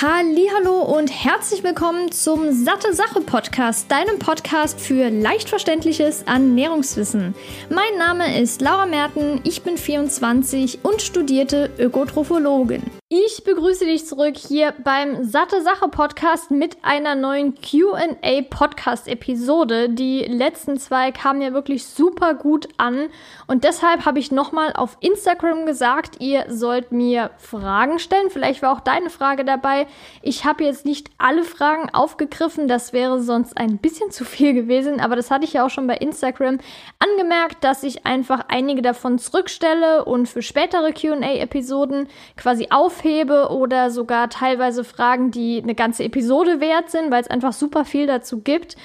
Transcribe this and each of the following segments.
Hallo und herzlich willkommen zum Satte Sache Podcast, deinem Podcast für leicht verständliches Ernährungswissen. Mein Name ist Laura Merten, ich bin 24 und studierte Ökotrophologin. Ich begrüße dich zurück hier beim Satte Sache Podcast mit einer neuen Q&A Podcast Episode. Die letzten zwei kamen ja wirklich super gut an und deshalb habe ich nochmal auf Instagram gesagt, ihr sollt mir Fragen stellen. Vielleicht war auch deine Frage dabei. Ich habe jetzt nicht alle Fragen aufgegriffen, das wäre sonst ein bisschen zu viel gewesen, aber das hatte ich ja auch schon bei Instagram angemerkt, dass ich einfach einige davon zurückstelle und für spätere Q&A Episoden quasi auf aufhebe oder sogar teilweise Fragen, die eine ganze Episode wert sind, weil es einfach super viel dazu gibt.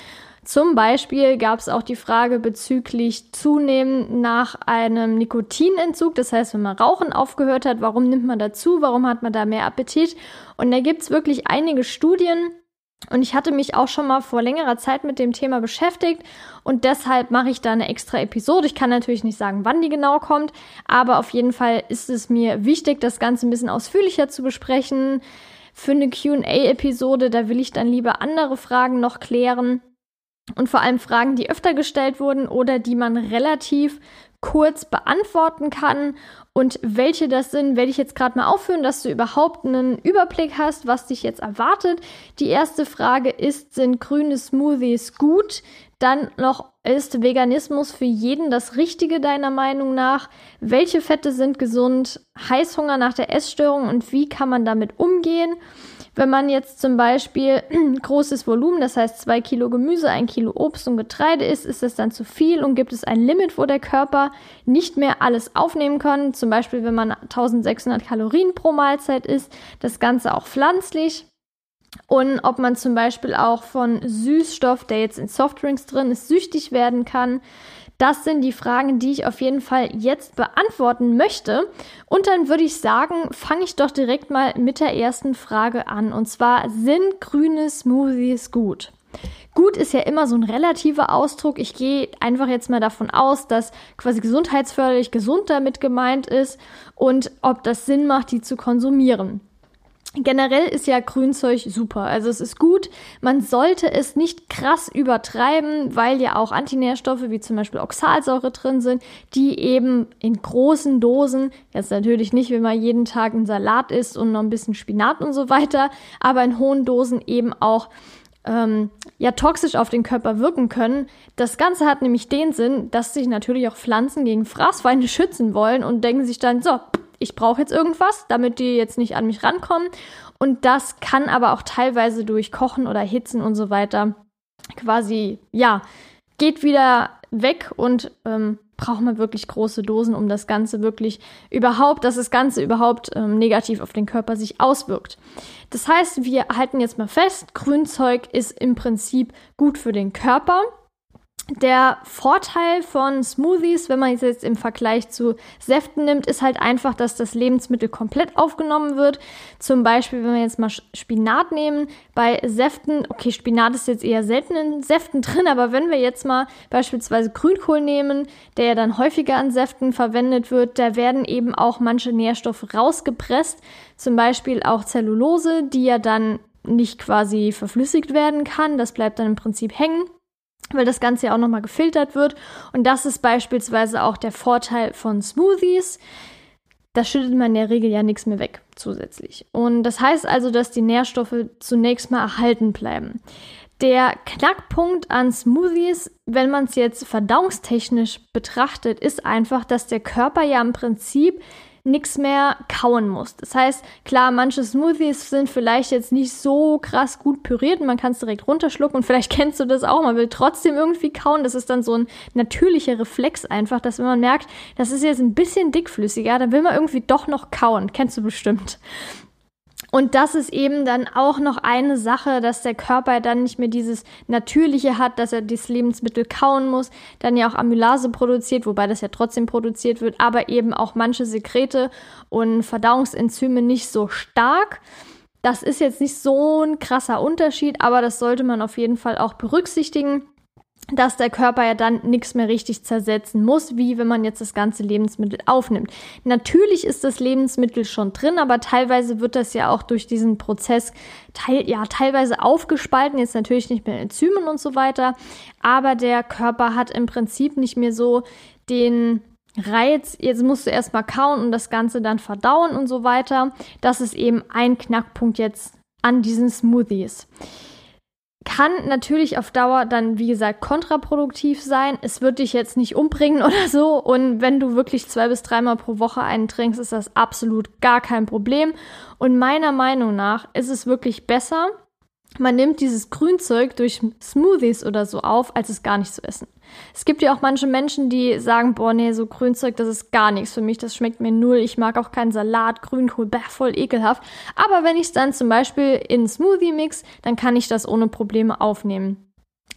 Zum Beispiel gab es auch die Frage bezüglich Zunehmen nach einem Nikotinentzug. Das heißt, wenn man Rauchen aufgehört hat, warum nimmt man dazu? Warum hat man da mehr Appetit? Und da gibt es wirklich einige Studien, und ich hatte mich auch schon mal vor längerer Zeit mit dem Thema beschäftigt und deshalb mache ich da eine extra Episode. Ich kann natürlich nicht sagen, wann die genau kommt, aber auf jeden Fall ist es mir wichtig, das Ganze ein bisschen ausführlicher zu besprechen. Für eine QA-Episode, da will ich dann lieber andere Fragen noch klären und vor allem Fragen, die öfter gestellt wurden oder die man relativ kurz beantworten kann. Und welche das sind, werde ich jetzt gerade mal aufführen, dass du überhaupt einen Überblick hast, was dich jetzt erwartet. Die erste Frage ist, sind grüne Smoothies gut? Dann noch, ist Veganismus für jeden das Richtige deiner Meinung nach? Welche Fette sind gesund? Heißhunger nach der Essstörung und wie kann man damit umgehen? Wenn man jetzt zum Beispiel großes Volumen, das heißt zwei Kilo Gemüse, ein Kilo Obst und Getreide isst, ist das dann zu viel und gibt es ein Limit, wo der Körper nicht mehr alles aufnehmen kann. Zum Beispiel, wenn man 1600 Kalorien pro Mahlzeit isst, das Ganze auch pflanzlich. Und ob man zum Beispiel auch von Süßstoff, der jetzt in Softdrinks drin ist, süchtig werden kann. Das sind die Fragen, die ich auf jeden Fall jetzt beantworten möchte. Und dann würde ich sagen, fange ich doch direkt mal mit der ersten Frage an. Und zwar, sind grüne Smoothies gut? Gut ist ja immer so ein relativer Ausdruck. Ich gehe einfach jetzt mal davon aus, dass quasi gesundheitsförderlich gesund damit gemeint ist und ob das Sinn macht, die zu konsumieren. Generell ist ja Grünzeug super. Also es ist gut. Man sollte es nicht krass übertreiben, weil ja auch Antinährstoffe wie zum Beispiel Oxalsäure drin sind, die eben in großen Dosen, jetzt natürlich nicht, wenn man jeden Tag einen Salat isst und noch ein bisschen Spinat und so weiter, aber in hohen Dosen eben auch ähm, ja toxisch auf den Körper wirken können. Das Ganze hat nämlich den Sinn, dass sich natürlich auch Pflanzen gegen Fraßfeinde schützen wollen und denken sich dann, so, ich brauche jetzt irgendwas, damit die jetzt nicht an mich rankommen. Und das kann aber auch teilweise durch Kochen oder Hitzen und so weiter quasi, ja, geht wieder weg und ähm, braucht man wirklich große Dosen, um das Ganze wirklich überhaupt, dass das Ganze überhaupt ähm, negativ auf den Körper sich auswirkt. Das heißt, wir halten jetzt mal fest, Grünzeug ist im Prinzip gut für den Körper. Der Vorteil von Smoothies, wenn man es jetzt im Vergleich zu Säften nimmt, ist halt einfach, dass das Lebensmittel komplett aufgenommen wird. Zum Beispiel, wenn wir jetzt mal Spinat nehmen, bei Säften, okay, Spinat ist jetzt eher selten in Säften drin, aber wenn wir jetzt mal beispielsweise Grünkohl nehmen, der ja dann häufiger an Säften verwendet wird, da werden eben auch manche Nährstoffe rausgepresst, zum Beispiel auch Zellulose, die ja dann nicht quasi verflüssigt werden kann. Das bleibt dann im Prinzip hängen weil das Ganze ja auch nochmal gefiltert wird. Und das ist beispielsweise auch der Vorteil von Smoothies. Da schüttet man in der Regel ja nichts mehr weg zusätzlich. Und das heißt also, dass die Nährstoffe zunächst mal erhalten bleiben. Der Knackpunkt an Smoothies, wenn man es jetzt verdauungstechnisch betrachtet, ist einfach, dass der Körper ja im Prinzip nichts mehr kauen muss. Das heißt, klar, manche Smoothies sind vielleicht jetzt nicht so krass gut püriert und man kann es direkt runterschlucken und vielleicht kennst du das auch, man will trotzdem irgendwie kauen. Das ist dann so ein natürlicher Reflex einfach, dass wenn man merkt, das ist jetzt ein bisschen dickflüssiger, dann will man irgendwie doch noch kauen. Kennst du bestimmt. Und das ist eben dann auch noch eine Sache, dass der Körper dann nicht mehr dieses Natürliche hat, dass er dieses Lebensmittel kauen muss, dann ja auch Amylase produziert, wobei das ja trotzdem produziert wird, aber eben auch manche Sekrete und Verdauungsenzyme nicht so stark. Das ist jetzt nicht so ein krasser Unterschied, aber das sollte man auf jeden Fall auch berücksichtigen. Dass der Körper ja dann nichts mehr richtig zersetzen muss, wie wenn man jetzt das ganze Lebensmittel aufnimmt. Natürlich ist das Lebensmittel schon drin, aber teilweise wird das ja auch durch diesen Prozess teil, ja, teilweise aufgespalten, jetzt natürlich nicht mehr Enzymen und so weiter, aber der Körper hat im Prinzip nicht mehr so den Reiz, jetzt musst du erstmal kauen und das Ganze dann verdauen und so weiter. Das ist eben ein Knackpunkt jetzt an diesen Smoothies kann natürlich auf Dauer dann, wie gesagt, kontraproduktiv sein. Es wird dich jetzt nicht umbringen oder so. Und wenn du wirklich zwei bis dreimal pro Woche einen trinkst, ist das absolut gar kein Problem. Und meiner Meinung nach ist es wirklich besser, man nimmt dieses Grünzeug durch Smoothies oder so auf, als es gar nicht zu essen. Es gibt ja auch manche Menschen, die sagen, boah, nee, so Grünzeug, das ist gar nichts für mich, das schmeckt mir null, ich mag auch keinen Salat, Grünkohl, bäh, voll ekelhaft. Aber wenn ich es dann zum Beispiel in Smoothie mix, dann kann ich das ohne Probleme aufnehmen.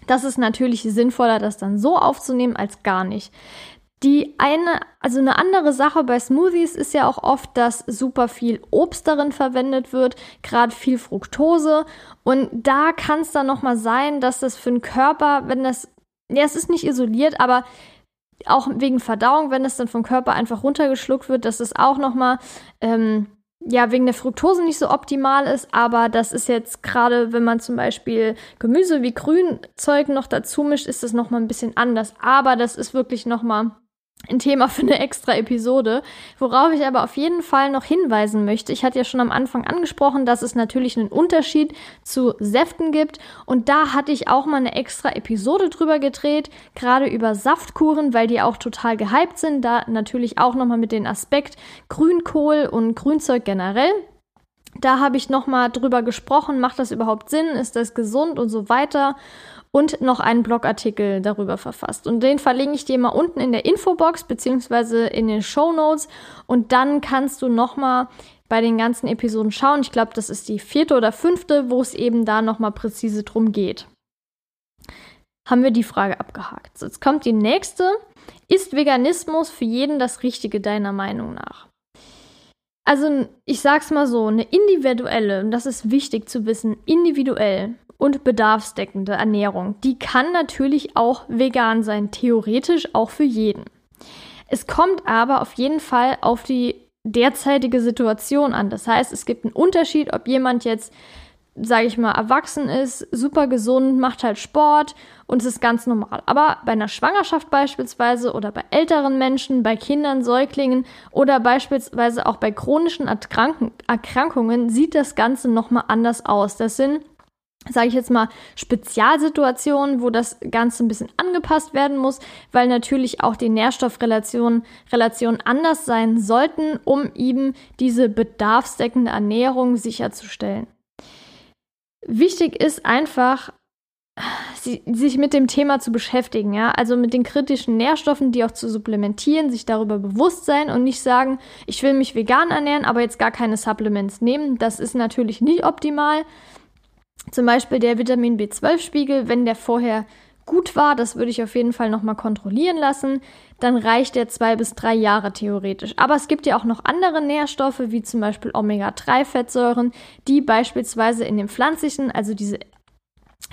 Das ist natürlich sinnvoller, das dann so aufzunehmen, als gar nicht. Die eine, also eine andere Sache bei Smoothies ist ja auch oft, dass super viel Obst darin verwendet wird, gerade viel Fructose. Und da kann es dann nochmal sein, dass das für den Körper, wenn das, ja, es ist nicht isoliert, aber auch wegen Verdauung, wenn es dann vom Körper einfach runtergeschluckt wird, dass es auch nochmal, ähm, ja, wegen der Fructose nicht so optimal ist, aber das ist jetzt gerade, wenn man zum Beispiel Gemüse wie Grünzeug noch dazu mischt, ist das nochmal ein bisschen anders. Aber das ist wirklich nochmal ein Thema für eine extra Episode. Worauf ich aber auf jeden Fall noch hinweisen möchte. Ich hatte ja schon am Anfang angesprochen, dass es natürlich einen Unterschied zu Säften gibt. Und da hatte ich auch mal eine extra Episode drüber gedreht, gerade über Saftkuren, weil die auch total gehypt sind. Da natürlich auch nochmal mit dem Aspekt Grünkohl und Grünzeug generell. Da habe ich nochmal drüber gesprochen, macht das überhaupt Sinn, ist das gesund und so weiter und noch einen Blogartikel darüber verfasst. Und den verlinke ich dir mal unten in der Infobox beziehungsweise in den Show Notes. Und dann kannst du nochmal bei den ganzen Episoden schauen. Ich glaube, das ist die vierte oder fünfte, wo es eben da nochmal präzise drum geht. Haben wir die Frage abgehakt. So, jetzt kommt die nächste. Ist Veganismus für jeden das Richtige deiner Meinung nach? Also, ich sag's mal so, eine individuelle, und das ist wichtig zu wissen, individuell und bedarfsdeckende Ernährung. Die kann natürlich auch vegan sein, theoretisch auch für jeden. Es kommt aber auf jeden Fall auf die derzeitige Situation an. Das heißt, es gibt einen Unterschied, ob jemand jetzt, sage ich mal, erwachsen ist, super gesund, macht halt Sport und es ist ganz normal. Aber bei einer Schwangerschaft beispielsweise oder bei älteren Menschen, bei Kindern, Säuglingen oder beispielsweise auch bei chronischen Erkrankungen sieht das Ganze nochmal anders aus. Das sind sage ich jetzt mal, Spezialsituationen, wo das Ganze ein bisschen angepasst werden muss, weil natürlich auch die Nährstoffrelationen Relationen anders sein sollten, um eben diese bedarfsdeckende Ernährung sicherzustellen. Wichtig ist einfach, sich mit dem Thema zu beschäftigen, ja, also mit den kritischen Nährstoffen, die auch zu supplementieren, sich darüber bewusst sein und nicht sagen, ich will mich vegan ernähren, aber jetzt gar keine Supplements nehmen. Das ist natürlich nicht optimal. Zum Beispiel der Vitamin B12-Spiegel, wenn der vorher gut war, das würde ich auf jeden Fall nochmal kontrollieren lassen, dann reicht der zwei bis drei Jahre theoretisch. Aber es gibt ja auch noch andere Nährstoffe, wie zum Beispiel Omega-3-Fettsäuren, die beispielsweise in dem pflanzlichen, also diese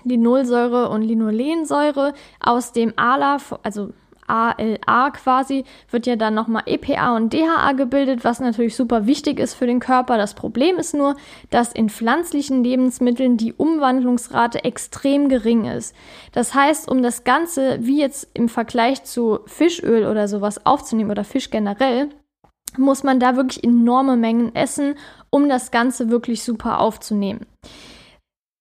Linolsäure und Linolensäure aus dem ALA, also ALA quasi, wird ja dann nochmal EPA und DHA gebildet, was natürlich super wichtig ist für den Körper. Das Problem ist nur, dass in pflanzlichen Lebensmitteln die Umwandlungsrate extrem gering ist. Das heißt, um das Ganze, wie jetzt im Vergleich zu Fischöl oder sowas aufzunehmen oder Fisch generell, muss man da wirklich enorme Mengen essen, um das Ganze wirklich super aufzunehmen.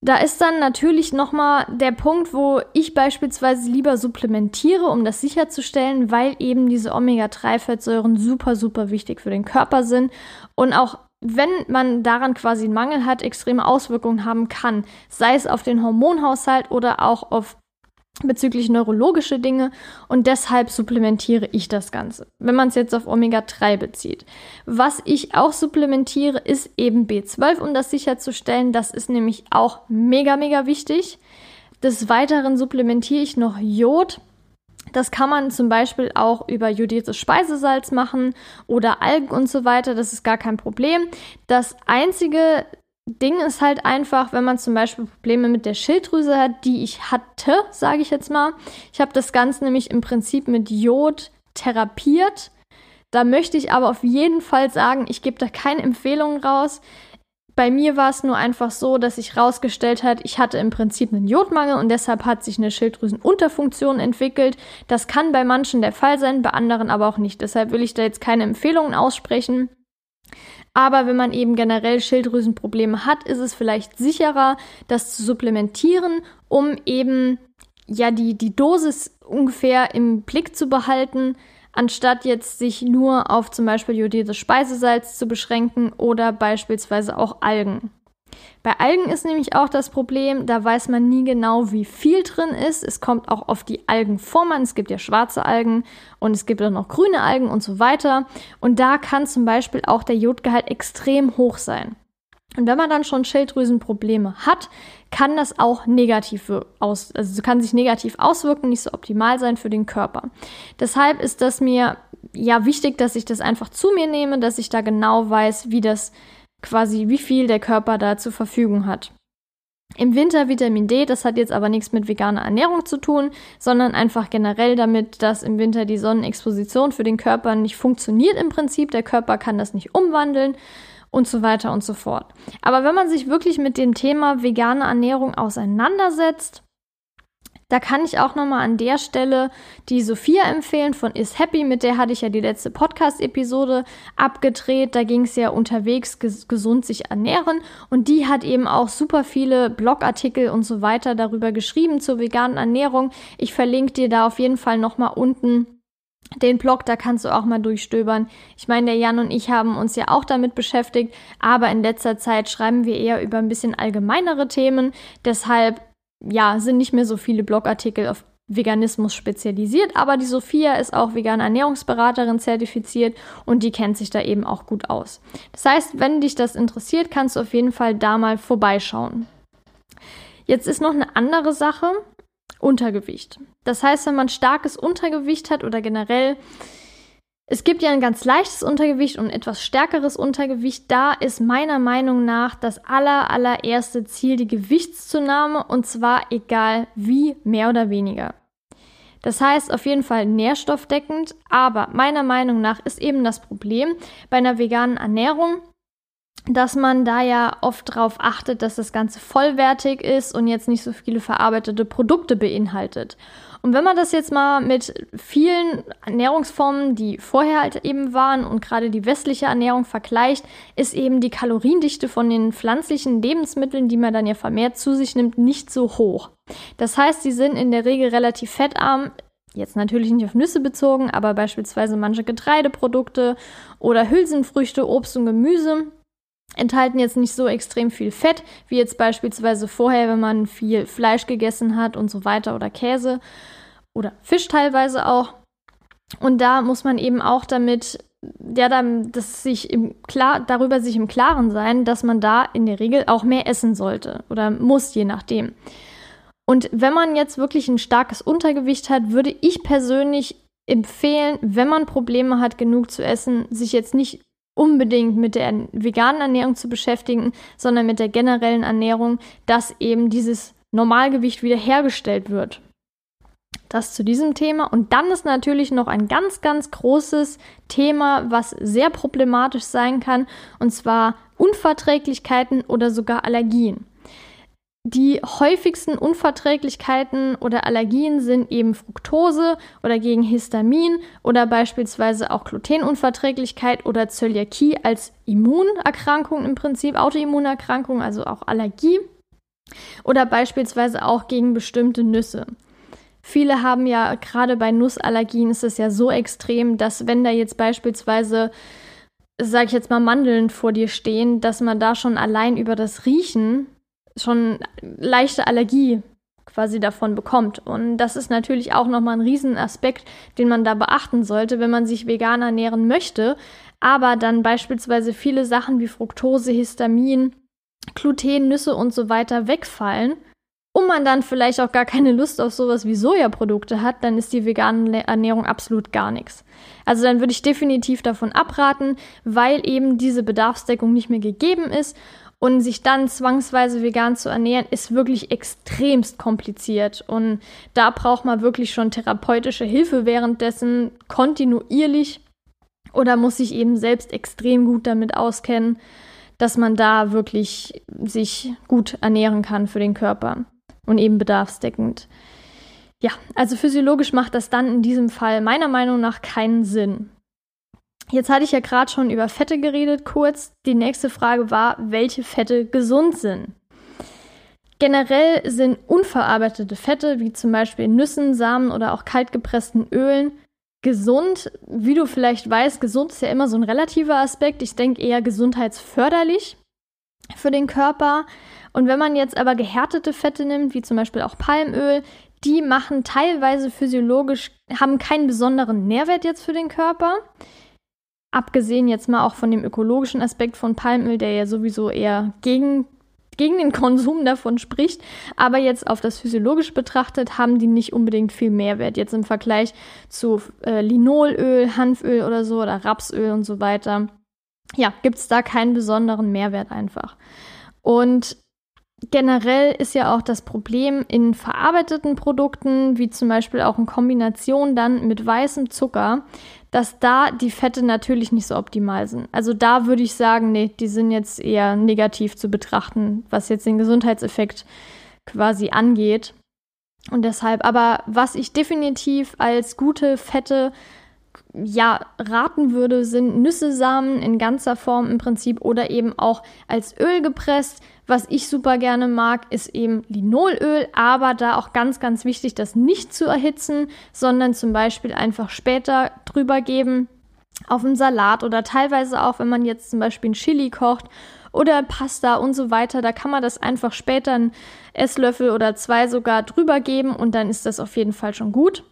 Da ist dann natürlich nochmal der Punkt, wo ich beispielsweise lieber supplementiere, um das sicherzustellen, weil eben diese Omega-3-Fettsäuren super, super wichtig für den Körper sind. Und auch wenn man daran quasi einen Mangel hat, extreme Auswirkungen haben kann, sei es auf den Hormonhaushalt oder auch auf bezüglich neurologische Dinge und deshalb supplementiere ich das Ganze, wenn man es jetzt auf Omega-3 bezieht. Was ich auch supplementiere, ist eben B12, um das sicherzustellen. Das ist nämlich auch mega, mega wichtig. Des Weiteren supplementiere ich noch Jod. Das kann man zum Beispiel auch über jodiertes Speisesalz machen oder Algen und so weiter. Das ist gar kein Problem. Das einzige Ding ist halt einfach, wenn man zum Beispiel Probleme mit der Schilddrüse hat, die ich hatte, sage ich jetzt mal. Ich habe das Ganze nämlich im Prinzip mit Jod therapiert. Da möchte ich aber auf jeden Fall sagen, ich gebe da keine Empfehlungen raus. Bei mir war es nur einfach so, dass sich herausgestellt hat, ich hatte im Prinzip einen Jodmangel und deshalb hat sich eine Schilddrüsenunterfunktion entwickelt. Das kann bei manchen der Fall sein, bei anderen aber auch nicht. Deshalb will ich da jetzt keine Empfehlungen aussprechen. Aber wenn man eben generell Schilddrüsenprobleme hat, ist es vielleicht sicherer, das zu supplementieren, um eben ja die, die Dosis ungefähr im Blick zu behalten, anstatt jetzt sich nur auf zum Beispiel jodiertes Speisesalz zu beschränken oder beispielsweise auch Algen. Bei Algen ist nämlich auch das Problem, da weiß man nie genau, wie viel drin ist. Es kommt auch auf die Algenform an. Es gibt ja schwarze Algen und es gibt auch noch grüne Algen und so weiter. Und da kann zum Beispiel auch der Jodgehalt extrem hoch sein. Und wenn man dann schon Schilddrüsenprobleme hat, kann das auch negativ aus, also kann sich negativ auswirken, nicht so optimal sein für den Körper. Deshalb ist das mir ja wichtig, dass ich das einfach zu mir nehme, dass ich da genau weiß, wie das quasi, wie viel der Körper da zur Verfügung hat. Im Winter Vitamin D, das hat jetzt aber nichts mit veganer Ernährung zu tun, sondern einfach generell damit, dass im Winter die Sonnenexposition für den Körper nicht funktioniert im Prinzip. Der Körper kann das nicht umwandeln und so weiter und so fort. Aber wenn man sich wirklich mit dem Thema vegane Ernährung auseinandersetzt, da kann ich auch nochmal an der Stelle die Sophia empfehlen von Is Happy. Mit der hatte ich ja die letzte Podcast-Episode abgedreht. Da ging es ja unterwegs ges gesund sich ernähren. Und die hat eben auch super viele Blogartikel und so weiter darüber geschrieben zur veganen Ernährung. Ich verlinke dir da auf jeden Fall nochmal unten den Blog, da kannst du auch mal durchstöbern. Ich meine, der Jan und ich haben uns ja auch damit beschäftigt, aber in letzter Zeit schreiben wir eher über ein bisschen allgemeinere Themen. Deshalb, ja, sind nicht mehr so viele Blogartikel auf Veganismus spezialisiert, aber die Sophia ist auch vegane Ernährungsberaterin zertifiziert und die kennt sich da eben auch gut aus. Das heißt, wenn dich das interessiert, kannst du auf jeden Fall da mal vorbeischauen. Jetzt ist noch eine andere Sache, Untergewicht. Das heißt, wenn man starkes Untergewicht hat oder generell, es gibt ja ein ganz leichtes Untergewicht und etwas stärkeres Untergewicht, da ist meiner Meinung nach das aller, allererste Ziel die Gewichtszunahme und zwar egal wie, mehr oder weniger. Das heißt auf jeden Fall nährstoffdeckend, aber meiner Meinung nach ist eben das Problem bei einer veganen Ernährung, dass man da ja oft darauf achtet, dass das Ganze vollwertig ist und jetzt nicht so viele verarbeitete Produkte beinhaltet. Und wenn man das jetzt mal mit vielen Ernährungsformen, die vorher halt eben waren und gerade die westliche Ernährung vergleicht, ist eben die Kaloriendichte von den pflanzlichen Lebensmitteln, die man dann ja vermehrt zu sich nimmt, nicht so hoch. Das heißt, sie sind in der Regel relativ fettarm, Jetzt natürlich nicht auf Nüsse bezogen, aber beispielsweise manche Getreideprodukte oder Hülsenfrüchte, Obst und Gemüse enthalten jetzt nicht so extrem viel Fett, wie jetzt beispielsweise vorher, wenn man viel Fleisch gegessen hat und so weiter oder Käse oder Fisch teilweise auch. Und da muss man eben auch damit, ja, dann, dass sich im klar, darüber sich im Klaren sein, dass man da in der Regel auch mehr essen sollte oder muss, je nachdem. Und wenn man jetzt wirklich ein starkes Untergewicht hat, würde ich persönlich empfehlen, wenn man Probleme hat, genug zu essen, sich jetzt nicht unbedingt mit der veganen Ernährung zu beschäftigen, sondern mit der generellen Ernährung, dass eben dieses Normalgewicht wiederhergestellt wird. Das zu diesem Thema. Und dann ist natürlich noch ein ganz, ganz großes Thema, was sehr problematisch sein kann, und zwar Unverträglichkeiten oder sogar Allergien. Die häufigsten Unverträglichkeiten oder Allergien sind eben Fructose oder gegen Histamin oder beispielsweise auch Glutenunverträglichkeit oder Zöliakie als Immunerkrankung im Prinzip, Autoimmunerkrankung, also auch Allergie oder beispielsweise auch gegen bestimmte Nüsse. Viele haben ja gerade bei Nussallergien ist es ja so extrem, dass wenn da jetzt beispielsweise sage ich jetzt mal Mandeln vor dir stehen, dass man da schon allein über das Riechen schon leichte Allergie quasi davon bekommt. Und das ist natürlich auch nochmal ein Riesenaspekt, den man da beachten sollte, wenn man sich vegan ernähren möchte, aber dann beispielsweise viele Sachen wie Fructose, Histamin, Gluten, Nüsse und so weiter wegfallen und man dann vielleicht auch gar keine Lust auf sowas wie Sojaprodukte hat, dann ist die vegane Ernährung absolut gar nichts. Also dann würde ich definitiv davon abraten, weil eben diese Bedarfsdeckung nicht mehr gegeben ist Und sich dann zwangsweise vegan zu ernähren, ist wirklich extremst kompliziert. Und da braucht man wirklich schon therapeutische Hilfe währenddessen kontinuierlich oder muss sich eben selbst extrem gut damit auskennen, dass man da wirklich sich gut ernähren kann für den Körper und eben bedarfsdeckend. Ja, also physiologisch macht das dann in diesem Fall meiner Meinung nach keinen Sinn. Jetzt hatte ich ja gerade schon über Fette geredet, kurz. Die nächste Frage war, welche Fette gesund sind. Generell sind unverarbeitete Fette, wie zum Beispiel Nüssen, Samen oder auch kaltgepressten Ölen, gesund. Wie du vielleicht weißt, gesund ist ja immer so ein relativer Aspekt. Ich denke eher gesundheitsförderlich für den Körper. Und wenn man jetzt aber gehärtete Fette nimmt, wie zum Beispiel auch Palmöl, die machen teilweise physiologisch, haben keinen besonderen Nährwert jetzt für den Körper. Abgesehen jetzt mal auch von dem ökologischen Aspekt von Palmöl, der ja sowieso eher gegen, gegen den Konsum davon spricht. Aber jetzt auf das physiologisch betrachtet, haben die nicht unbedingt viel Mehrwert. Jetzt im Vergleich zu äh, Linolöl, Hanföl oder so oder Rapsöl und so weiter. Ja, gibt es da keinen besonderen Mehrwert einfach. Und generell ist ja auch das Problem in verarbeiteten Produkten, wie zum Beispiel auch in Kombination dann mit weißem Zucker, dass da die Fette natürlich nicht so optimal sind. Also da würde ich sagen, nee, die sind jetzt eher negativ zu betrachten, was jetzt den Gesundheitseffekt quasi angeht. Und deshalb, aber was ich definitiv als gute Fette ja, raten würde, sind Nüssesamen in ganzer Form im Prinzip oder eben auch als Öl gepresst. Was ich super gerne mag, ist eben Linolöl, aber da auch ganz, ganz wichtig, das nicht zu erhitzen, sondern zum Beispiel einfach später drüber geben auf einen Salat oder teilweise auch, wenn man jetzt zum Beispiel ein Chili kocht oder Pasta und so weiter, da kann man das einfach später einen Esslöffel oder zwei sogar drüber geben und dann ist das auf jeden Fall schon gut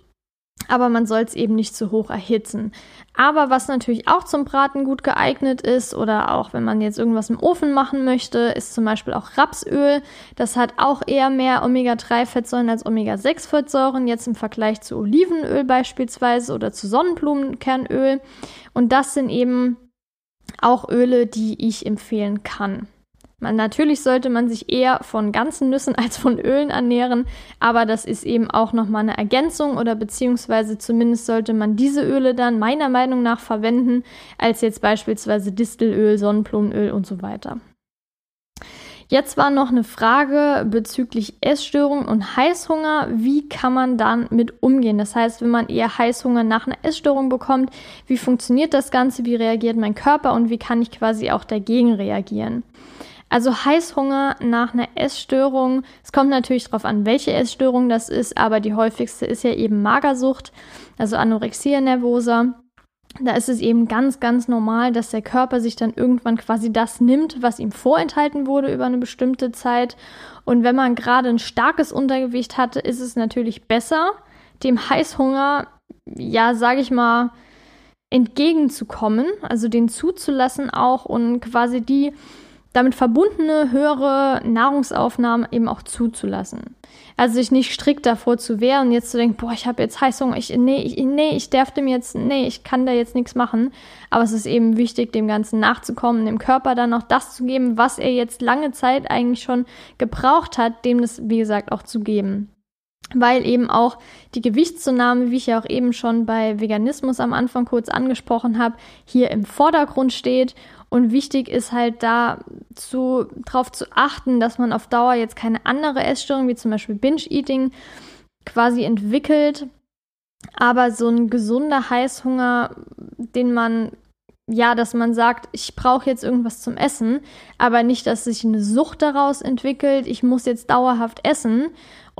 aber man soll es eben nicht zu hoch erhitzen. Aber was natürlich auch zum Braten gut geeignet ist oder auch wenn man jetzt irgendwas im Ofen machen möchte, ist zum Beispiel auch Rapsöl. Das hat auch eher mehr Omega-3-Fettsäuren als Omega-6-Fettsäuren, jetzt im Vergleich zu Olivenöl beispielsweise oder zu Sonnenblumenkernöl. Und das sind eben auch Öle, die ich empfehlen kann. Man, natürlich sollte man sich eher von ganzen Nüssen als von Ölen ernähren, aber das ist eben auch nochmal eine Ergänzung oder beziehungsweise zumindest sollte man diese Öle dann meiner Meinung nach verwenden, als jetzt beispielsweise Distelöl, Sonnenblumenöl und so weiter. Jetzt war noch eine Frage bezüglich Essstörung und Heißhunger. Wie kann man dann mit umgehen? Das heißt, wenn man eher Heißhunger nach einer Essstörung bekommt, wie funktioniert das Ganze? Wie reagiert mein Körper und wie kann ich quasi auch dagegen reagieren? Also Heißhunger nach einer Essstörung. Es kommt natürlich darauf an, welche Essstörung das ist, aber die häufigste ist ja eben Magersucht, also Anorexia nervosa. Da ist es eben ganz, ganz normal, dass der Körper sich dann irgendwann quasi das nimmt, was ihm vorenthalten wurde über eine bestimmte Zeit. Und wenn man gerade ein starkes Untergewicht hatte, ist es natürlich besser, dem Heißhunger, ja, sage ich mal, entgegenzukommen, also den zuzulassen auch und quasi die damit verbundene höhere Nahrungsaufnahmen eben auch zuzulassen. Also sich nicht strikt davor zu wehren jetzt zu denken, boah, ich habe jetzt Heißhunger, ich, nee, ich, nee, ich darf dem jetzt, nee, ich kann da jetzt nichts machen. Aber es ist eben wichtig, dem Ganzen nachzukommen, dem Körper dann auch das zu geben, was er jetzt lange Zeit eigentlich schon gebraucht hat, dem das, wie gesagt, auch zu geben weil eben auch die Gewichtszunahme, wie ich ja auch eben schon bei Veganismus am Anfang kurz angesprochen habe, hier im Vordergrund steht und wichtig ist halt da zu, darauf zu achten, dass man auf Dauer jetzt keine andere Essstörung, wie zum Beispiel Binge-Eating, quasi entwickelt. Aber so ein gesunder Heißhunger, den man, ja, dass man sagt, ich brauche jetzt irgendwas zum Essen, aber nicht, dass sich eine Sucht daraus entwickelt, ich muss jetzt dauerhaft essen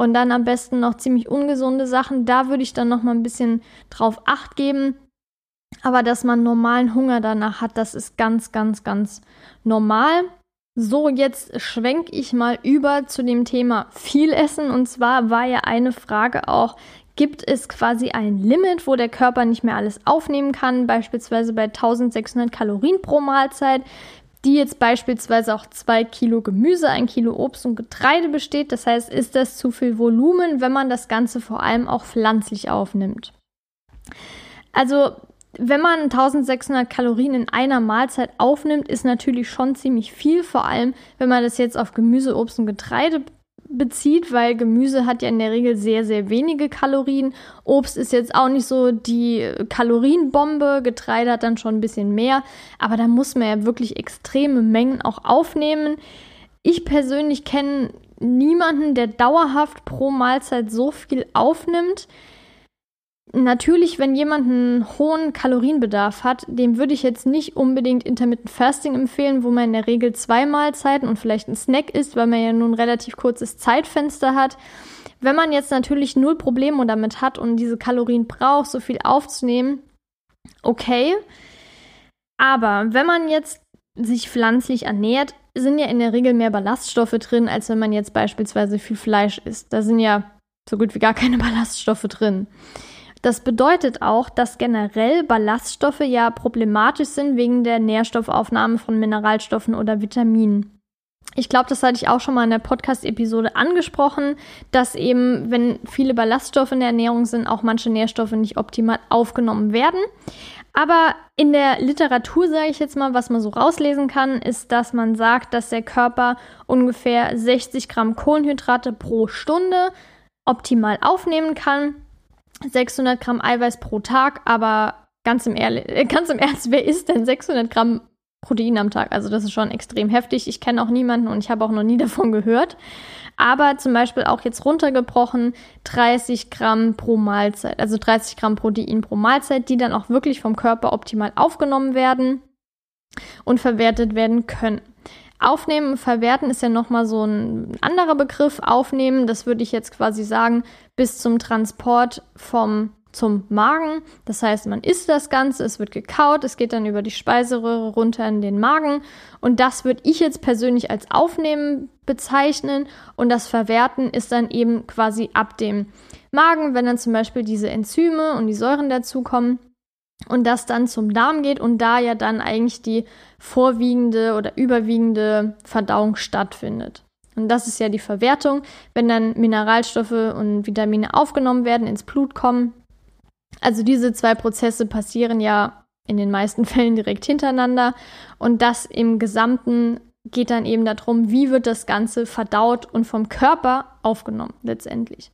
und dann am besten noch ziemlich ungesunde Sachen. Da würde ich dann noch mal ein bisschen drauf acht geben, aber dass man normalen Hunger danach hat, das ist ganz, ganz, ganz normal. So, jetzt schwenke ich mal über zu dem Thema viel Essen. Und zwar war ja eine Frage auch, gibt es quasi ein Limit, wo der Körper nicht mehr alles aufnehmen kann, beispielsweise bei 1600 Kalorien pro Mahlzeit, die jetzt beispielsweise auch zwei Kilo Gemüse, ein Kilo Obst und Getreide besteht. Das heißt, ist das zu viel Volumen, wenn man das Ganze vor allem auch pflanzlich aufnimmt? Also wenn man 1600 Kalorien in einer Mahlzeit aufnimmt, ist natürlich schon ziemlich viel, vor allem wenn man das jetzt auf Gemüse, Obst und Getreide bezieht, weil Gemüse hat ja in der Regel sehr, sehr wenige Kalorien. Obst ist jetzt auch nicht so die Kalorienbombe, Getreide hat dann schon ein bisschen mehr, aber da muss man ja wirklich extreme Mengen auch aufnehmen. Ich persönlich kenne niemanden, der dauerhaft pro Mahlzeit so viel aufnimmt. Natürlich, wenn jemand einen hohen Kalorienbedarf hat, dem würde ich jetzt nicht unbedingt Intermittent Fasting empfehlen, wo man in der Regel zwei Mahlzeiten und vielleicht ein Snack isst, weil man ja nun ein relativ kurzes Zeitfenster hat. Wenn man jetzt natürlich null Probleme damit hat und diese Kalorien braucht, so viel aufzunehmen, okay. Aber wenn man jetzt sich pflanzlich ernährt, sind ja in der Regel mehr Ballaststoffe drin, als wenn man jetzt beispielsweise viel Fleisch isst. Da sind ja so gut wie gar keine Ballaststoffe drin. Das bedeutet auch, dass generell Ballaststoffe ja problematisch sind wegen der Nährstoffaufnahme von Mineralstoffen oder Vitaminen. Ich glaube, das hatte ich auch schon mal in der Podcast-Episode angesprochen, dass eben, wenn viele Ballaststoffe in der Ernährung sind, auch manche Nährstoffe nicht optimal aufgenommen werden. Aber in der Literatur, sage ich jetzt mal, was man so rauslesen kann, ist, dass man sagt, dass der Körper ungefähr 60 Gramm Kohlenhydrate pro Stunde optimal aufnehmen kann. 600 Gramm Eiweiß pro Tag, aber ganz im, Ehrlich, äh, ganz im Ernst, wer isst denn 600 Gramm Protein am Tag? Also das ist schon extrem heftig. Ich kenne auch niemanden und ich habe auch noch nie davon gehört. Aber zum Beispiel auch jetzt runtergebrochen 30 Gramm pro Mahlzeit, also 30 Gramm Protein pro Mahlzeit, die dann auch wirklich vom Körper optimal aufgenommen werden und verwertet werden können. Aufnehmen verwerten ist ja nochmal so ein anderer Begriff. Aufnehmen, das würde ich jetzt quasi sagen, bis zum Transport vom zum Magen. Das heißt, man isst das Ganze, es wird gekaut, es geht dann über die Speiseröhre runter in den Magen. Und das würde ich jetzt persönlich als Aufnehmen bezeichnen. Und das Verwerten ist dann eben quasi ab dem Magen, wenn dann zum Beispiel diese Enzyme und die Säuren dazukommen und das dann zum Darm geht und da ja dann eigentlich die vorwiegende oder überwiegende Verdauung stattfindet. Und das ist ja die Verwertung, wenn dann Mineralstoffe und Vitamine aufgenommen werden, ins Blut kommen. Also diese zwei Prozesse passieren ja in den meisten Fällen direkt hintereinander und das im Gesamten geht dann eben darum, wie wird das Ganze verdaut und vom Körper aufgenommen letztendlich.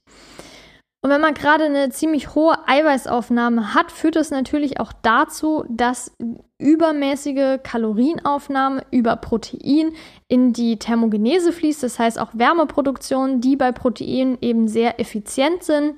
Und wenn man gerade eine ziemlich hohe Eiweißaufnahme hat, führt das natürlich auch dazu, dass übermäßige Kalorienaufnahme über Protein in die Thermogenese fließt, das heißt auch Wärmeproduktion, die bei Proteinen eben sehr effizient sind.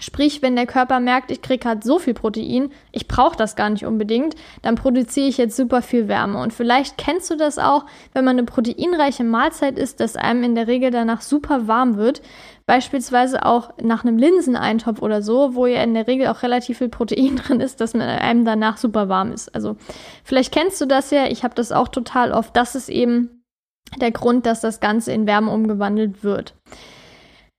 Sprich, wenn der Körper merkt, ich kriege halt so viel Protein, ich brauche das gar nicht unbedingt, dann produziere ich jetzt super viel Wärme. Und vielleicht kennst du das auch, wenn man eine proteinreiche Mahlzeit isst, dass einem in der Regel danach super warm wird. Beispielsweise auch nach einem Linseneintopf oder so, wo ja in der Regel auch relativ viel Protein drin ist, dass man einem danach super warm ist. Also vielleicht kennst du das ja, ich habe das auch total oft. Das ist eben der Grund, dass das Ganze in Wärme umgewandelt wird.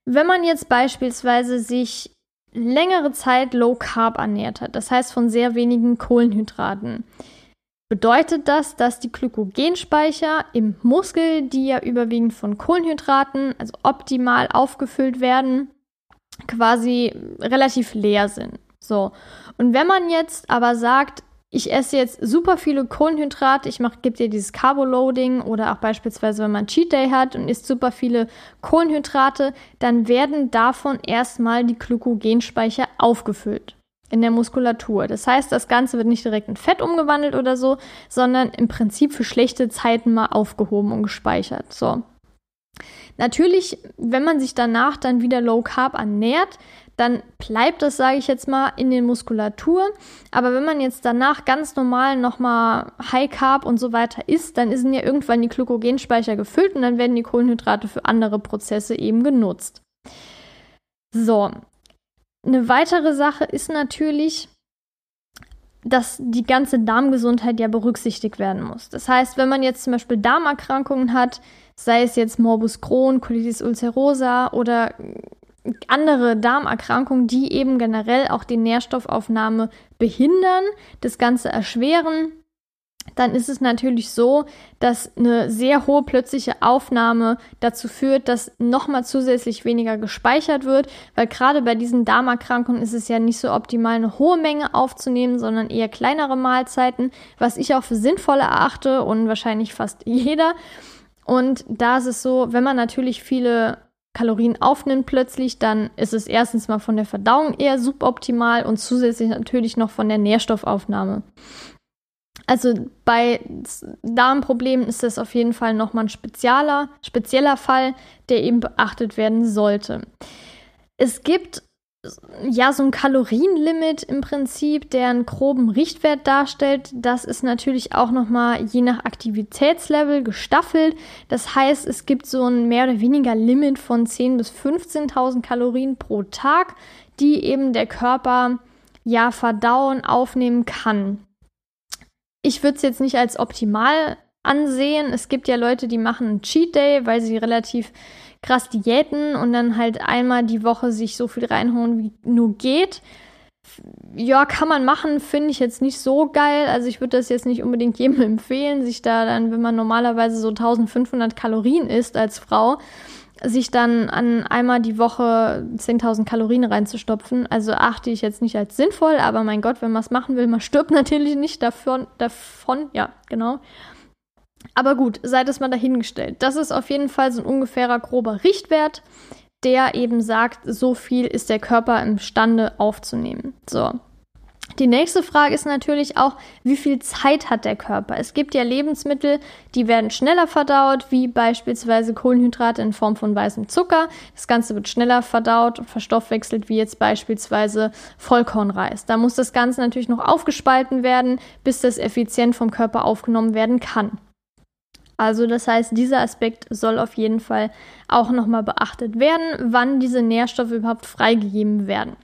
Wenn man jetzt beispielsweise sich längere Zeit Low Carb ernährt hat, das heißt von sehr wenigen Kohlenhydraten, bedeutet das, dass die Glykogenspeicher im Muskel, die ja überwiegend von Kohlenhydraten, also optimal aufgefüllt werden, quasi relativ leer sind. So. Und wenn man jetzt aber sagt, ich esse jetzt super viele Kohlenhydrate, ich gibt dir dieses Carboloading oder auch beispielsweise, wenn man Cheat Day hat und isst super viele Kohlenhydrate, dann werden davon erstmal die Glykogenspeicher aufgefüllt in der Muskulatur. Das heißt, das Ganze wird nicht direkt in Fett umgewandelt oder so, sondern im Prinzip für schlechte Zeiten mal aufgehoben und gespeichert. So. Natürlich, wenn man sich danach dann wieder Low Carb ernährt, dann bleibt das, sage ich jetzt mal, in den Muskulatur. Aber wenn man jetzt danach ganz normal nochmal High Carb und so weiter isst, dann sind ja irgendwann die Glykogenspeicher gefüllt und dann werden die Kohlenhydrate für andere Prozesse eben genutzt. So, eine weitere Sache ist natürlich, dass die ganze Darmgesundheit ja berücksichtigt werden muss. Das heißt, wenn man jetzt zum Beispiel Darmerkrankungen hat, sei es jetzt Morbus Crohn, Colitis ulcerosa oder andere Darmerkrankungen, die eben generell auch die Nährstoffaufnahme behindern, das Ganze erschweren, dann ist es natürlich so, dass eine sehr hohe plötzliche Aufnahme dazu führt, dass nochmal zusätzlich weniger gespeichert wird, weil gerade bei diesen Darmerkrankungen ist es ja nicht so optimal, eine hohe Menge aufzunehmen, sondern eher kleinere Mahlzeiten, was ich auch für sinnvoll erachte und wahrscheinlich fast jeder. Und da ist es so, wenn man natürlich viele Kalorien aufnimmt plötzlich, dann ist es erstens mal von der Verdauung eher suboptimal und zusätzlich natürlich noch von der Nährstoffaufnahme. Also bei Darmproblemen ist das auf jeden Fall nochmal ein spezieller, spezieller Fall, der eben beachtet werden sollte. Es gibt ja so ein Kalorienlimit im Prinzip, der einen groben Richtwert darstellt. Das ist natürlich auch nochmal je nach Aktivitätslevel gestaffelt. Das heißt, es gibt so ein mehr oder weniger Limit von 10.000 bis 15.000 Kalorien pro Tag, die eben der Körper ja verdauen, aufnehmen kann ich würde es jetzt nicht als optimal ansehen. Es gibt ja Leute, die machen einen Cheat Day, weil sie relativ krass diäten und dann halt einmal die Woche sich so viel reinhauen, wie nur geht. Ja, kann man machen, finde ich jetzt nicht so geil. Also ich würde das jetzt nicht unbedingt jedem empfehlen, sich da dann, wenn man normalerweise so 1500 Kalorien isst als Frau, sich dann an einmal die Woche 10.000 Kalorien reinzustopfen. Also achte ich jetzt nicht als sinnvoll, aber mein Gott, wenn man es machen will, man stirbt natürlich nicht davon, davon, ja, genau. Aber gut, seid es mal dahingestellt. Das ist auf jeden Fall so ein ungefährer grober Richtwert, der eben sagt, so viel ist der Körper imstande aufzunehmen. So. Die nächste Frage ist natürlich auch, wie viel Zeit hat der Körper? Es gibt ja Lebensmittel, die werden schneller verdaut, wie beispielsweise Kohlenhydrate in Form von weißem Zucker. Das Ganze wird schneller verdaut und verstoffwechselt, wie jetzt beispielsweise Vollkornreis. Da muss das Ganze natürlich noch aufgespalten werden, bis das effizient vom Körper aufgenommen werden kann. Also das heißt, dieser Aspekt soll auf jeden Fall auch nochmal beachtet werden, wann diese Nährstoffe überhaupt freigegeben werden.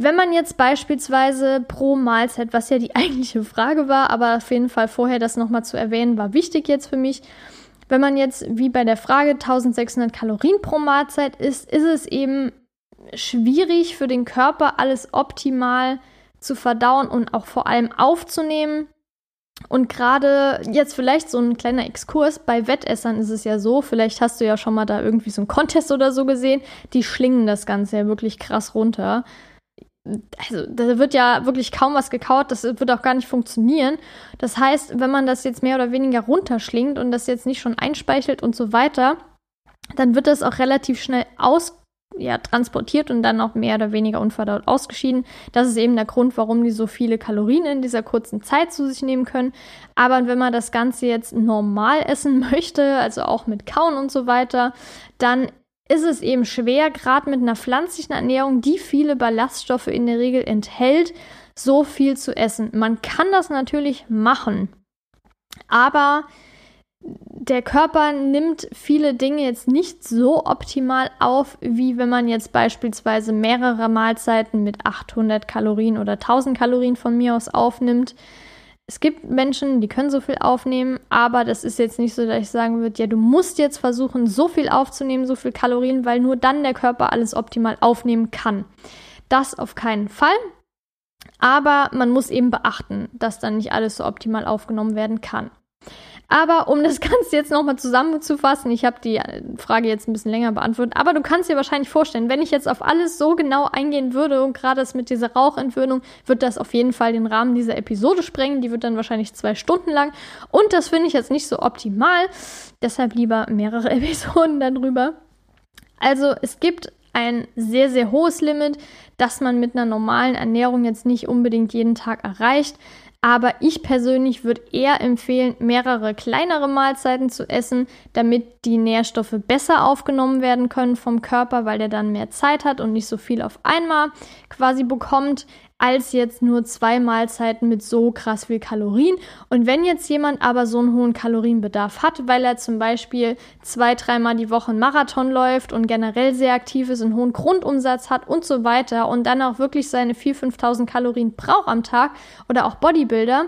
Wenn man jetzt beispielsweise pro Mahlzeit, was ja die eigentliche Frage war, aber auf jeden Fall vorher das nochmal zu erwähnen, war wichtig jetzt für mich. Wenn man jetzt wie bei der Frage 1600 Kalorien pro Mahlzeit isst, ist es eben schwierig für den Körper alles optimal zu verdauen und auch vor allem aufzunehmen. Und gerade jetzt vielleicht so ein kleiner Exkurs, bei Wettessern ist es ja so, vielleicht hast du ja schon mal da irgendwie so einen Contest oder so gesehen, die schlingen das Ganze ja wirklich krass runter also da wird ja wirklich kaum was gekaut, das wird auch gar nicht funktionieren. Das heißt, wenn man das jetzt mehr oder weniger runterschlingt und das jetzt nicht schon einspeichelt und so weiter, dann wird das auch relativ schnell aus ja, transportiert und dann auch mehr oder weniger unverdaut ausgeschieden. Das ist eben der Grund, warum die so viele Kalorien in dieser kurzen Zeit zu sich nehmen können. Aber wenn man das Ganze jetzt normal essen möchte, also auch mit Kauen und so weiter, dann ist es eben schwer, gerade mit einer pflanzlichen Ernährung, die viele Ballaststoffe in der Regel enthält, so viel zu essen. Man kann das natürlich machen, aber der Körper nimmt viele Dinge jetzt nicht so optimal auf, wie wenn man jetzt beispielsweise mehrere Mahlzeiten mit 800 Kalorien oder 1000 Kalorien von mir aus aufnimmt es gibt Menschen, die können so viel aufnehmen, aber das ist jetzt nicht so, dass ich sagen würde, ja, du musst jetzt versuchen, so viel aufzunehmen, so viel Kalorien, weil nur dann der Körper alles optimal aufnehmen kann. Das auf keinen Fall. Aber man muss eben beachten, dass dann nicht alles so optimal aufgenommen werden kann. Aber um das Ganze jetzt nochmal zusammenzufassen, ich habe die äh, Frage jetzt ein bisschen länger beantwortet, aber du kannst dir wahrscheinlich vorstellen, wenn ich jetzt auf alles so genau eingehen würde und gerade das mit dieser Rauchentwöhnung, wird das auf jeden Fall den Rahmen dieser Episode sprengen. Die wird dann wahrscheinlich zwei Stunden lang und das finde ich jetzt nicht so optimal. Deshalb lieber mehrere Episoden darüber. Also es gibt ein sehr, sehr hohes Limit, das man mit einer normalen Ernährung jetzt nicht unbedingt jeden Tag erreicht. Aber ich persönlich würde eher empfehlen, mehrere kleinere Mahlzeiten zu essen, damit die Nährstoffe besser aufgenommen werden können vom Körper, weil der dann mehr Zeit hat und nicht so viel auf einmal quasi bekommt als jetzt nur zwei Mahlzeiten mit so krass viel Kalorien. Und wenn jetzt jemand aber so einen hohen Kalorienbedarf hat, weil er zum Beispiel zwei, dreimal die Woche einen Marathon läuft und generell sehr aktiv ist, einen hohen Grundumsatz hat und so weiter und dann auch wirklich seine 4.000, 5.000 Kalorien braucht am Tag oder auch Bodybuilder,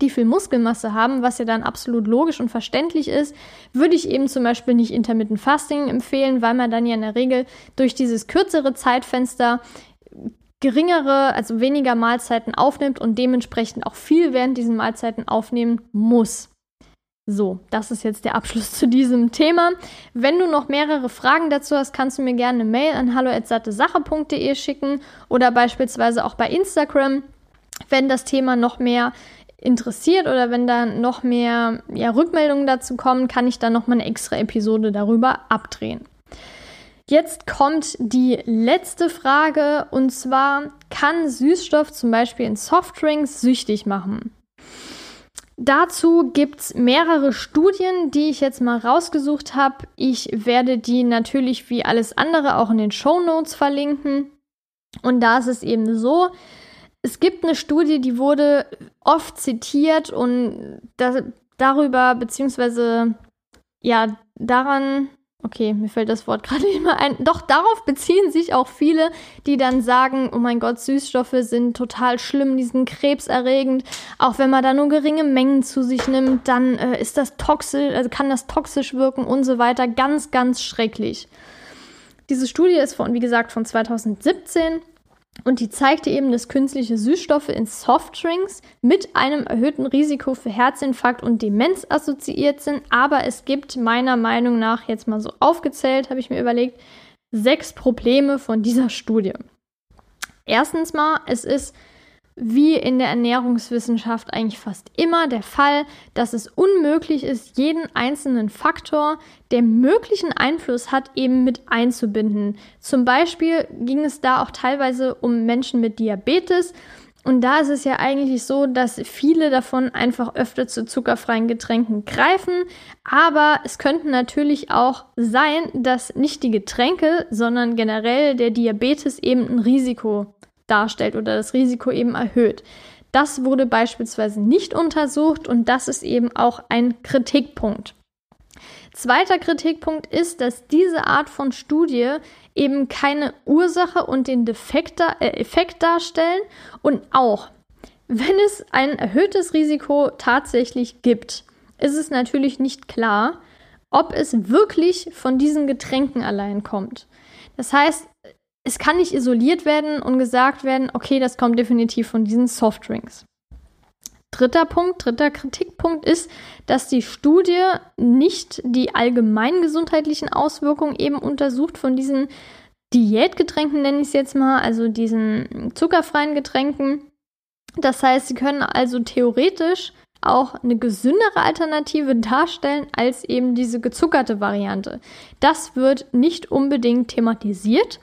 die viel Muskelmasse haben, was ja dann absolut logisch und verständlich ist, würde ich eben zum Beispiel nicht Intermittent Fasting empfehlen, weil man dann ja in der Regel durch dieses kürzere Zeitfenster geringere, also weniger Mahlzeiten aufnimmt und dementsprechend auch viel während diesen Mahlzeiten aufnehmen muss. So, das ist jetzt der Abschluss zu diesem Thema. Wenn du noch mehrere Fragen dazu hast, kannst du mir gerne eine Mail an hallo@sattesache.de schicken oder beispielsweise auch bei Instagram, wenn das Thema noch mehr interessiert oder wenn da noch mehr ja, Rückmeldungen dazu kommen, kann ich dann noch mal eine extra Episode darüber abdrehen. Jetzt kommt die letzte Frage und zwar, kann Süßstoff zum Beispiel in Softdrinks süchtig machen? Dazu gibt es mehrere Studien, die ich jetzt mal rausgesucht habe. Ich werde die natürlich wie alles andere auch in den Show Notes verlinken. Und da ist es eben so, es gibt eine Studie, die wurde oft zitiert und da, darüber, beziehungsweise ja, daran, okay, mir fällt das Wort gerade nicht mehr ein, doch darauf beziehen sich auch viele, die dann sagen, oh mein Gott, Süßstoffe sind total schlimm, die sind krebserregend, auch wenn man da nur geringe Mengen zu sich nimmt, dann äh, ist das toxisch, also kann das toxisch wirken und so weiter, ganz, ganz schrecklich. Diese Studie ist von, wie gesagt, von 2017 und die zeigte eben, dass künstliche Süßstoffe in Softdrinks mit einem erhöhten Risiko für Herzinfarkt und Demenz assoziiert sind. Aber es gibt meiner Meinung nach, jetzt mal so aufgezählt, habe ich mir überlegt, sechs Probleme von dieser Studie. Erstens mal, es ist wie in der Ernährungswissenschaft eigentlich fast immer der Fall, dass es unmöglich ist, jeden einzelnen Faktor, der möglichen Einfluss hat, eben mit einzubinden. Zum Beispiel ging es da auch teilweise um Menschen mit Diabetes. Und da ist es ja eigentlich so, dass viele davon einfach öfter zu zuckerfreien Getränken greifen. Aber es könnte natürlich auch sein, dass nicht die Getränke, sondern generell der Diabetes eben ein Risiko darstellt oder das Risiko eben erhöht. Das wurde beispielsweise nicht untersucht und das ist eben auch ein Kritikpunkt. Zweiter Kritikpunkt ist, dass diese Art von Studie eben keine Ursache und den Defekt, äh, Effekt darstellen und auch, wenn es ein erhöhtes Risiko tatsächlich gibt, ist es natürlich nicht klar, ob es wirklich von diesen Getränken allein kommt. Das heißt, es kann nicht isoliert werden und gesagt werden, okay, das kommt definitiv von diesen Softdrinks. Dritter Punkt, dritter Kritikpunkt ist, dass die Studie nicht die allgemeinen gesundheitlichen Auswirkungen eben untersucht von diesen Diätgetränken, nenne ich es jetzt mal, also diesen zuckerfreien Getränken. Das heißt, sie können also theoretisch auch eine gesündere Alternative darstellen als eben diese gezuckerte Variante. Das wird nicht unbedingt thematisiert.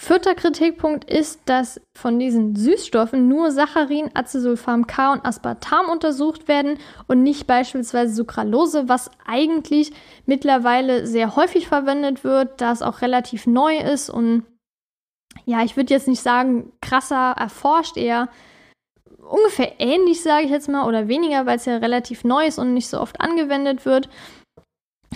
Vierter Kritikpunkt ist, dass von diesen Süßstoffen nur Saccharin, Acesulfam K und Aspartam untersucht werden und nicht beispielsweise Sucralose, was eigentlich mittlerweile sehr häufig verwendet wird, da es auch relativ neu ist und ja, ich würde jetzt nicht sagen krasser erforscht, eher ungefähr ähnlich, sage ich jetzt mal, oder weniger, weil es ja relativ neu ist und nicht so oft angewendet wird.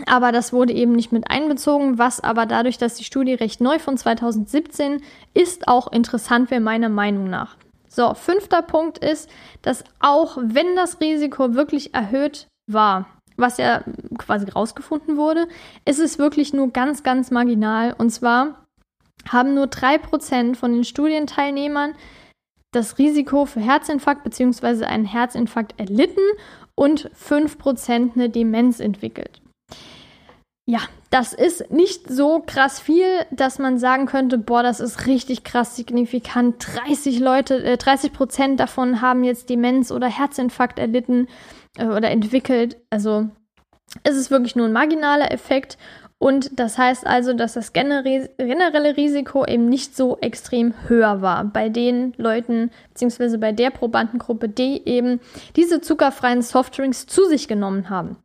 Aber das wurde eben nicht mit einbezogen, was aber dadurch, dass die Studie recht neu von 2017 ist, auch interessant wäre meiner Meinung nach. So, fünfter Punkt ist, dass auch wenn das Risiko wirklich erhöht war, was ja quasi rausgefunden wurde, ist es wirklich nur ganz, ganz marginal. Und zwar haben nur drei Prozent von den Studienteilnehmern das Risiko für Herzinfarkt bzw. einen Herzinfarkt erlitten und fünf Prozent eine Demenz entwickelt. Ja, das ist nicht so krass viel, dass man sagen könnte, boah, das ist richtig krass signifikant. 30 Leute, äh, 30 Prozent davon haben jetzt Demenz oder Herzinfarkt erlitten äh, oder entwickelt. Also es ist wirklich nur ein marginaler Effekt. Und das heißt also, dass das generelle Risiko eben nicht so extrem höher war bei den Leuten, beziehungsweise bei der Probandengruppe, die eben diese zuckerfreien Softdrinks zu sich genommen haben.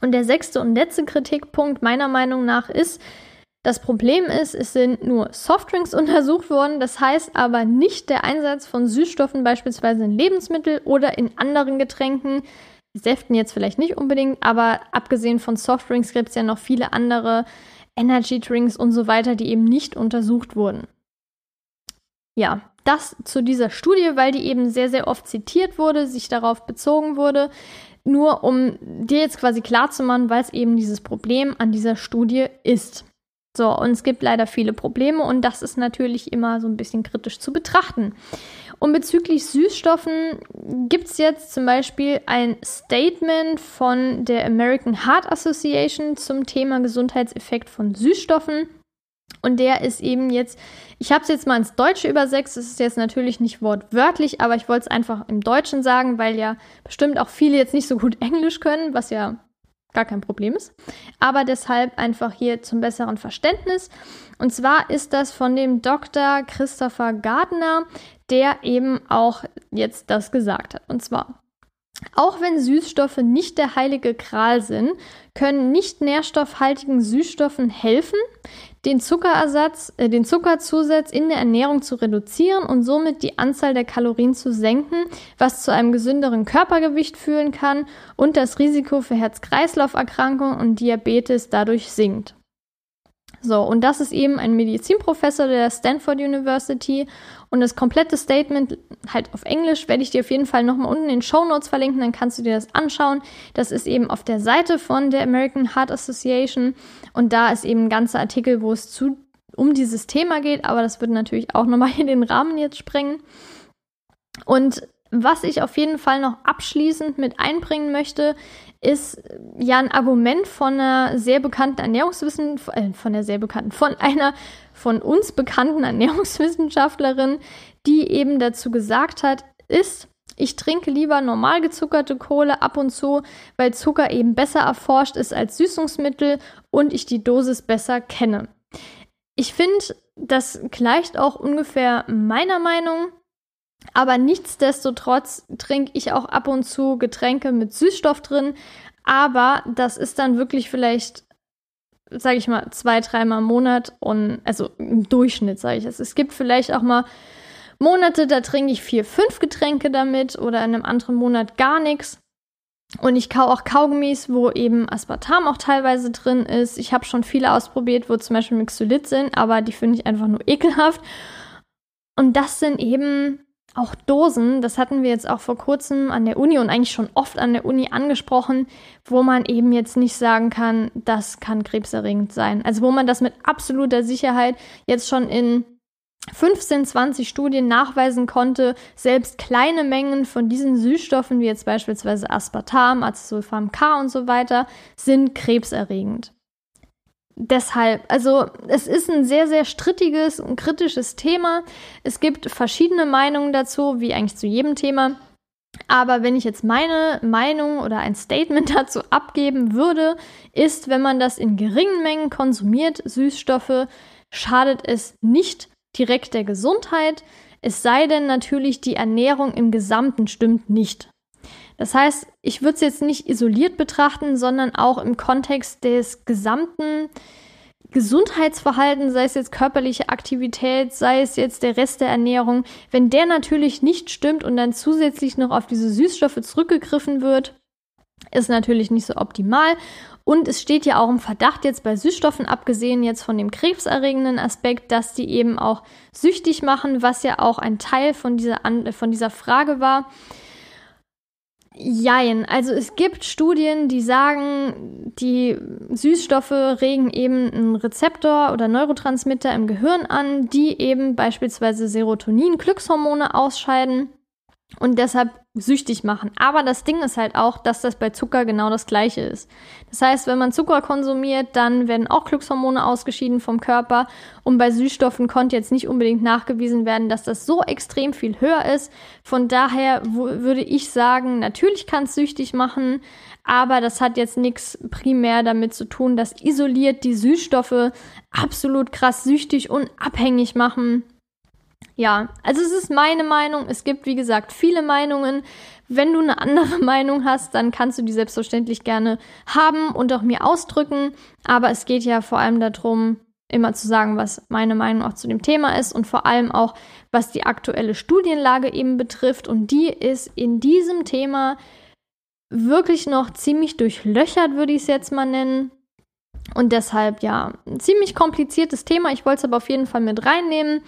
Und der sechste und letzte Kritikpunkt meiner Meinung nach ist, das Problem ist, es sind nur Softdrinks untersucht worden, das heißt aber nicht der Einsatz von Süßstoffen beispielsweise in Lebensmitteln oder in anderen Getränken. Säften jetzt vielleicht nicht unbedingt, aber abgesehen von Softdrinks gibt es ja noch viele andere Energy Drinks und so weiter, die eben nicht untersucht wurden. Ja, das zu dieser Studie, weil die eben sehr, sehr oft zitiert wurde, sich darauf bezogen wurde nur um dir jetzt quasi klar zu machen, weil es eben dieses Problem an dieser Studie ist. So, und es gibt leider viele Probleme und das ist natürlich immer so ein bisschen kritisch zu betrachten. Und bezüglich Süßstoffen gibt es jetzt zum Beispiel ein Statement von der American Heart Association zum Thema Gesundheitseffekt von Süßstoffen. Und der ist eben jetzt, ich habe es jetzt mal ins Deutsche übersetzt, es ist jetzt natürlich nicht wortwörtlich, aber ich wollte es einfach im Deutschen sagen, weil ja bestimmt auch viele jetzt nicht so gut Englisch können, was ja gar kein Problem ist. Aber deshalb einfach hier zum besseren Verständnis. Und zwar ist das von dem Dr. Christopher Gardner, der eben auch jetzt das gesagt hat. Und zwar, auch wenn Süßstoffe nicht der heilige Kral sind, können nicht nährstoffhaltigen Süßstoffen helfen, den Zuckerersatz, äh, den Zuckerzusatz in der Ernährung zu reduzieren und somit die Anzahl der Kalorien zu senken, was zu einem gesünderen Körpergewicht führen kann und das Risiko für Herz-Kreislauf-Erkrankungen und Diabetes dadurch sinkt. So, und das ist eben ein Medizinprofessor der Stanford University und das komplette Statement halt auf Englisch werde ich dir auf jeden Fall nochmal unten in den Show Notes verlinken, dann kannst du dir das anschauen. Das ist eben auf der Seite von der American Heart Association und da ist eben ein ganzer Artikel, wo es zu, um dieses Thema geht, aber das wird natürlich auch nochmal in den Rahmen jetzt sprengen. Und was ich auf jeden Fall noch abschließend mit einbringen möchte, ist ja ein Argument von einer sehr bekannten Ernährungswissenschaftlerin, äh, von der sehr bekannten, von einer von uns bekannten Ernährungswissenschaftlerin, die eben dazu gesagt hat, ist, ich trinke lieber normal gezuckerte Kohle ab und zu, weil Zucker eben besser erforscht ist als Süßungsmittel und ich die Dosis besser kenne. Ich finde, das gleicht auch ungefähr meiner Meinung. Aber nichtsdestotrotz trinke ich auch ab und zu Getränke mit Süßstoff drin. Aber das ist dann wirklich vielleicht, sage ich mal, zwei, dreimal im Monat und also im Durchschnitt sage ich es. Es gibt vielleicht auch mal Monate, da trinke ich vier, fünf Getränke damit oder in einem anderen Monat gar nichts. Und ich kau auch Kaugummis, wo eben Aspartam auch teilweise drin ist. Ich habe schon viele ausprobiert, wo zum Beispiel Mixolit sind, aber die finde ich einfach nur ekelhaft. Und das sind eben auch Dosen, das hatten wir jetzt auch vor kurzem an der Uni und eigentlich schon oft an der Uni angesprochen, wo man eben jetzt nicht sagen kann, das kann krebserregend sein. Also wo man das mit absoluter Sicherheit jetzt schon in 15, 20 Studien nachweisen konnte, selbst kleine Mengen von diesen Süßstoffen, wie jetzt beispielsweise Aspartam, Acesulfam K und so weiter, sind krebserregend deshalb, also es ist ein sehr, sehr strittiges und kritisches Thema. Es gibt verschiedene Meinungen dazu, wie eigentlich zu jedem Thema. Aber wenn ich jetzt meine Meinung oder ein Statement dazu abgeben würde, ist, wenn man das in geringen Mengen konsumiert, Süßstoffe, schadet es nicht direkt der Gesundheit, es sei denn natürlich, die Ernährung im Gesamten stimmt nicht. Das heißt, ich würde es jetzt nicht isoliert betrachten, sondern auch im Kontext des gesamten Gesundheitsverhaltens, sei es jetzt körperliche Aktivität, sei es jetzt der Rest der Ernährung, wenn der natürlich nicht stimmt und dann zusätzlich noch auf diese Süßstoffe zurückgegriffen wird, ist natürlich nicht so optimal. Und es steht ja auch im Verdacht jetzt bei Süßstoffen, abgesehen jetzt von dem krebserregenden Aspekt, dass die eben auch süchtig machen, was ja auch ein Teil von dieser, von dieser Frage war. Jein, also es gibt Studien, die sagen, die Süßstoffe regen eben einen Rezeptor oder Neurotransmitter im Gehirn an, die eben beispielsweise Serotonin, Glückshormone ausscheiden. Und deshalb süchtig machen. Aber das Ding ist halt auch, dass das bei Zucker genau das gleiche ist. Das heißt, wenn man Zucker konsumiert, dann werden auch Glückshormone ausgeschieden vom Körper. Und bei Süßstoffen konnte jetzt nicht unbedingt nachgewiesen werden, dass das so extrem viel höher ist. Von daher würde ich sagen, natürlich kann es süchtig machen, aber das hat jetzt nichts primär damit zu tun, dass isoliert die Süßstoffe absolut krass süchtig und abhängig machen ja, also es ist meine Meinung. Es gibt, wie gesagt, viele Meinungen. Wenn du eine andere Meinung hast, dann kannst du die selbstverständlich gerne haben und auch mir ausdrücken. Aber es geht ja vor allem darum, immer zu sagen, was meine Meinung auch zu dem Thema ist und vor allem auch, was die aktuelle Studienlage eben betrifft. Und die ist in diesem Thema wirklich noch ziemlich durchlöchert, würde ich es jetzt mal nennen. Und deshalb, ja, ein ziemlich kompliziertes Thema. Ich wollte es aber auf jeden Fall mit reinnehmen.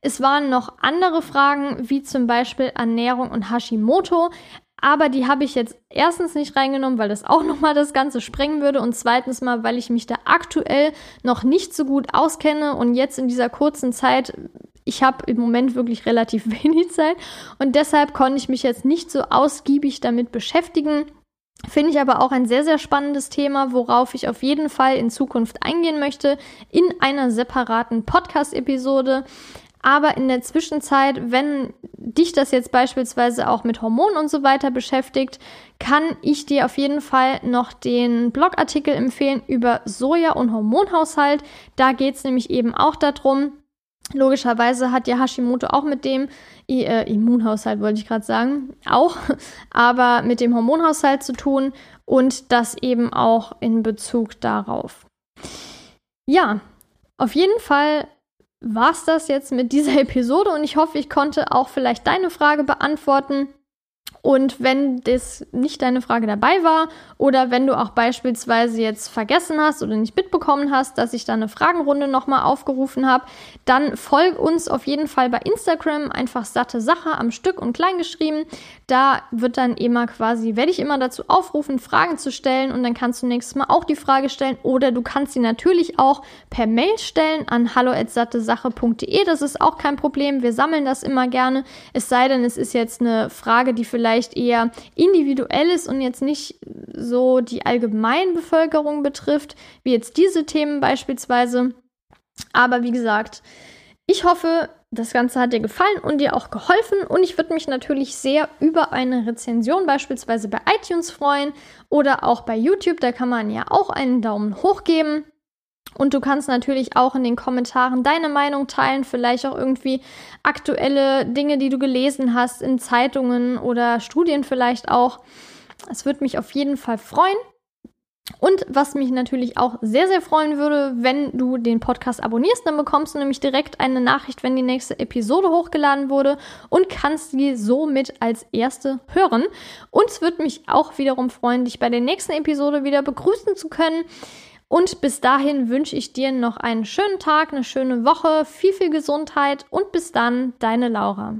Es waren noch andere Fragen, wie zum Beispiel Ernährung und Hashimoto. Aber die habe ich jetzt erstens nicht reingenommen, weil das auch nochmal das Ganze sprengen würde und zweitens mal, weil ich mich da aktuell noch nicht so gut auskenne und jetzt in dieser kurzen Zeit ich habe im Moment wirklich relativ wenig Zeit und deshalb konnte ich mich jetzt nicht so ausgiebig damit beschäftigen. Finde ich aber auch ein sehr, sehr spannendes Thema, worauf ich auf jeden Fall in Zukunft eingehen möchte in einer separaten Podcast-Episode. Aber in der Zwischenzeit, wenn dich das jetzt beispielsweise auch mit Hormonen und so weiter beschäftigt, kann ich dir auf jeden Fall noch den Blogartikel empfehlen über Soja und Hormonhaushalt. Da geht es nämlich eben auch darum, Logischerweise hat ja Hashimoto auch mit dem äh, Immunhaushalt, wollte ich gerade sagen, auch, aber mit dem Hormonhaushalt zu tun und das eben auch in Bezug darauf. Ja, auf jeden Fall war es das jetzt mit dieser Episode und ich hoffe, ich konnte auch vielleicht deine Frage beantworten. Und wenn das nicht deine Frage dabei war oder wenn du auch beispielsweise jetzt vergessen hast oder nicht mitbekommen hast, dass ich da eine Fragenrunde nochmal aufgerufen habe, dann folg uns auf jeden Fall bei Instagram einfach satte Sache am Stück und klein geschrieben. Da wird dann immer quasi, werde ich immer dazu aufrufen, Fragen zu stellen und dann kannst du nächstes Mal auch die Frage stellen oder du kannst sie natürlich auch per Mail stellen an hallo@sattesache.de. Das ist auch kein Problem. Wir sammeln das immer gerne. Es sei denn, es ist jetzt eine Frage, die vielleicht vielleicht eher individuell ist und jetzt nicht so die Allgemeinbevölkerung betrifft, wie jetzt diese Themen beispielsweise. Aber wie gesagt, ich hoffe, das Ganze hat dir gefallen und dir auch geholfen. Und ich würde mich natürlich sehr über eine Rezension beispielsweise bei iTunes freuen oder auch bei YouTube. Da kann man ja auch einen Daumen hoch geben. Und du kannst natürlich auch in den Kommentaren deine Meinung teilen, vielleicht auch irgendwie aktuelle Dinge, die du gelesen hast in Zeitungen oder Studien vielleicht auch. Es würde mich auf jeden Fall freuen. Und was mich natürlich auch sehr, sehr freuen würde, wenn du den Podcast abonnierst, dann bekommst du nämlich direkt eine Nachricht, wenn die nächste Episode hochgeladen wurde und kannst die somit als erste hören. Und es würde mich auch wiederum freuen, dich bei der nächsten Episode wieder begrüßen zu können. Und bis dahin wünsche ich dir noch einen schönen Tag, eine schöne Woche, viel, viel Gesundheit und bis dann, deine Laura.